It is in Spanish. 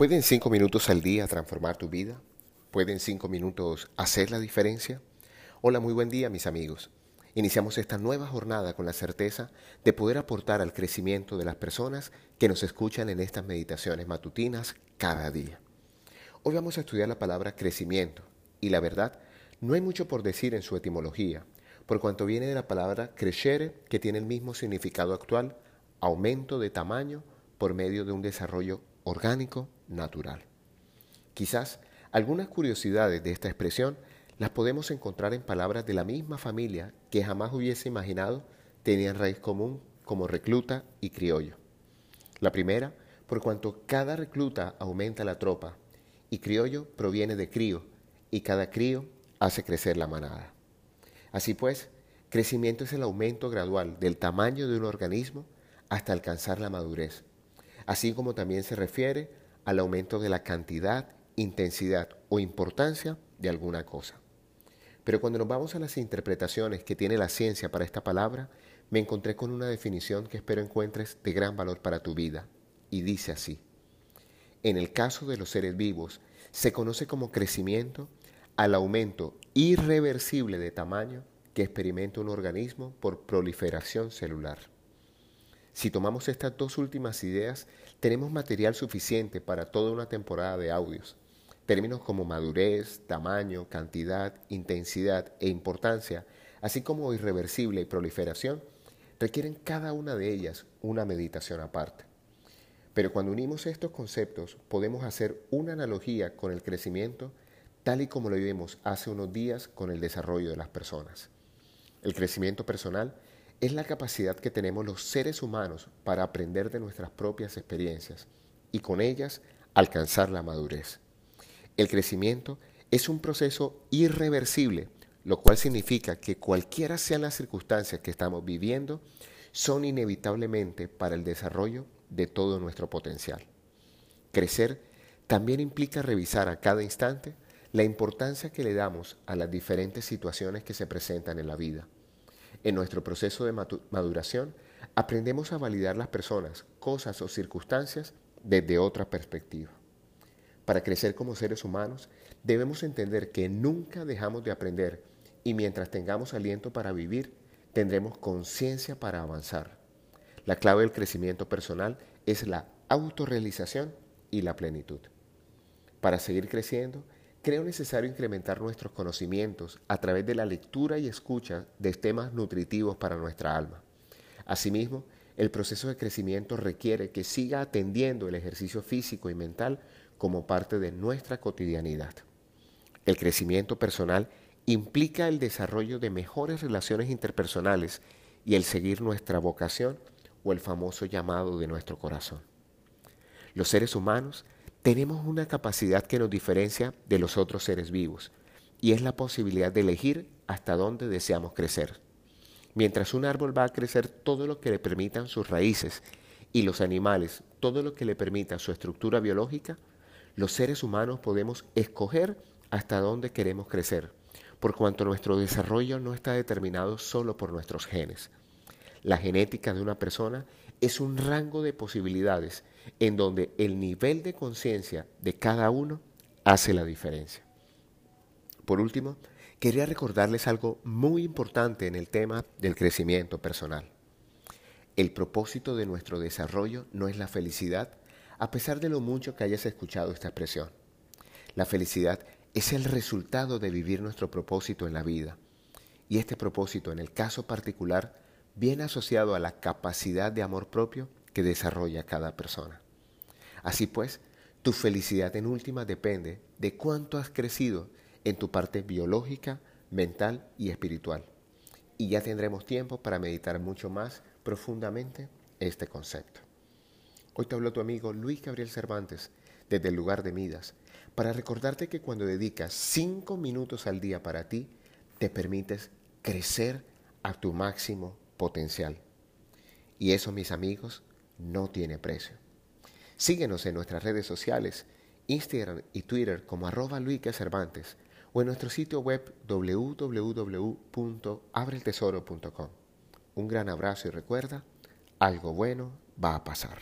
¿Pueden cinco minutos al día transformar tu vida? ¿Pueden cinco minutos hacer la diferencia? Hola, muy buen día mis amigos. Iniciamos esta nueva jornada con la certeza de poder aportar al crecimiento de las personas que nos escuchan en estas meditaciones matutinas cada día. Hoy vamos a estudiar la palabra crecimiento y la verdad, no hay mucho por decir en su etimología, por cuanto viene de la palabra crescere, que tiene el mismo significado actual, aumento de tamaño por medio de un desarrollo orgánico natural. Quizás algunas curiosidades de esta expresión las podemos encontrar en palabras de la misma familia que jamás hubiese imaginado tenían raíz común como recluta y criollo. La primera, por cuanto cada recluta aumenta la tropa, y criollo proviene de crío, y cada crío hace crecer la manada. Así pues, crecimiento es el aumento gradual del tamaño de un organismo hasta alcanzar la madurez, así como también se refiere al aumento de la cantidad, intensidad o importancia de alguna cosa. Pero cuando nos vamos a las interpretaciones que tiene la ciencia para esta palabra, me encontré con una definición que espero encuentres de gran valor para tu vida, y dice así. En el caso de los seres vivos, se conoce como crecimiento al aumento irreversible de tamaño que experimenta un organismo por proliferación celular. Si tomamos estas dos últimas ideas, tenemos material suficiente para toda una temporada de audios. Términos como madurez, tamaño, cantidad, intensidad e importancia, así como irreversible y proliferación, requieren cada una de ellas una meditación aparte. Pero cuando unimos estos conceptos, podemos hacer una analogía con el crecimiento tal y como lo vimos hace unos días con el desarrollo de las personas. El crecimiento personal es la capacidad que tenemos los seres humanos para aprender de nuestras propias experiencias y con ellas alcanzar la madurez. El crecimiento es un proceso irreversible, lo cual significa que cualquiera sean las circunstancias que estamos viviendo, son inevitablemente para el desarrollo de todo nuestro potencial. Crecer también implica revisar a cada instante la importancia que le damos a las diferentes situaciones que se presentan en la vida en nuestro proceso de maduración, aprendemos a validar las personas, cosas o circunstancias desde otra perspectiva. Para crecer como seres humanos, debemos entender que nunca dejamos de aprender y mientras tengamos aliento para vivir, tendremos conciencia para avanzar. La clave del crecimiento personal es la autorrealización y la plenitud. Para seguir creciendo, creo necesario incrementar nuestros conocimientos a través de la lectura y escucha de temas nutritivos para nuestra alma. Asimismo, el proceso de crecimiento requiere que siga atendiendo el ejercicio físico y mental como parte de nuestra cotidianidad. El crecimiento personal implica el desarrollo de mejores relaciones interpersonales y el seguir nuestra vocación o el famoso llamado de nuestro corazón. Los seres humanos tenemos una capacidad que nos diferencia de los otros seres vivos y es la posibilidad de elegir hasta dónde deseamos crecer. Mientras un árbol va a crecer todo lo que le permitan sus raíces y los animales todo lo que le permita su estructura biológica, los seres humanos podemos escoger hasta dónde queremos crecer, por cuanto nuestro desarrollo no está determinado solo por nuestros genes. La genética de una persona es un rango de posibilidades en donde el nivel de conciencia de cada uno hace la diferencia. Por último, quería recordarles algo muy importante en el tema del crecimiento personal. El propósito de nuestro desarrollo no es la felicidad, a pesar de lo mucho que hayas escuchado esta expresión. La felicidad es el resultado de vivir nuestro propósito en la vida. Y este propósito, en el caso particular, viene asociado a la capacidad de amor propio que desarrolla cada persona. Así pues, tu felicidad en última depende de cuánto has crecido en tu parte biológica, mental y espiritual. Y ya tendremos tiempo para meditar mucho más profundamente este concepto. Hoy te habló tu amigo Luis Gabriel Cervantes desde el lugar de Midas para recordarte que cuando dedicas cinco minutos al día para ti, te permites crecer a tu máximo potencial. Y eso, mis amigos, no tiene precio. Síguenos en nuestras redes sociales, Instagram y Twitter como arroba Cervantes o en nuestro sitio web www.abreltesoro.com. Un gran abrazo y recuerda, algo bueno va a pasar.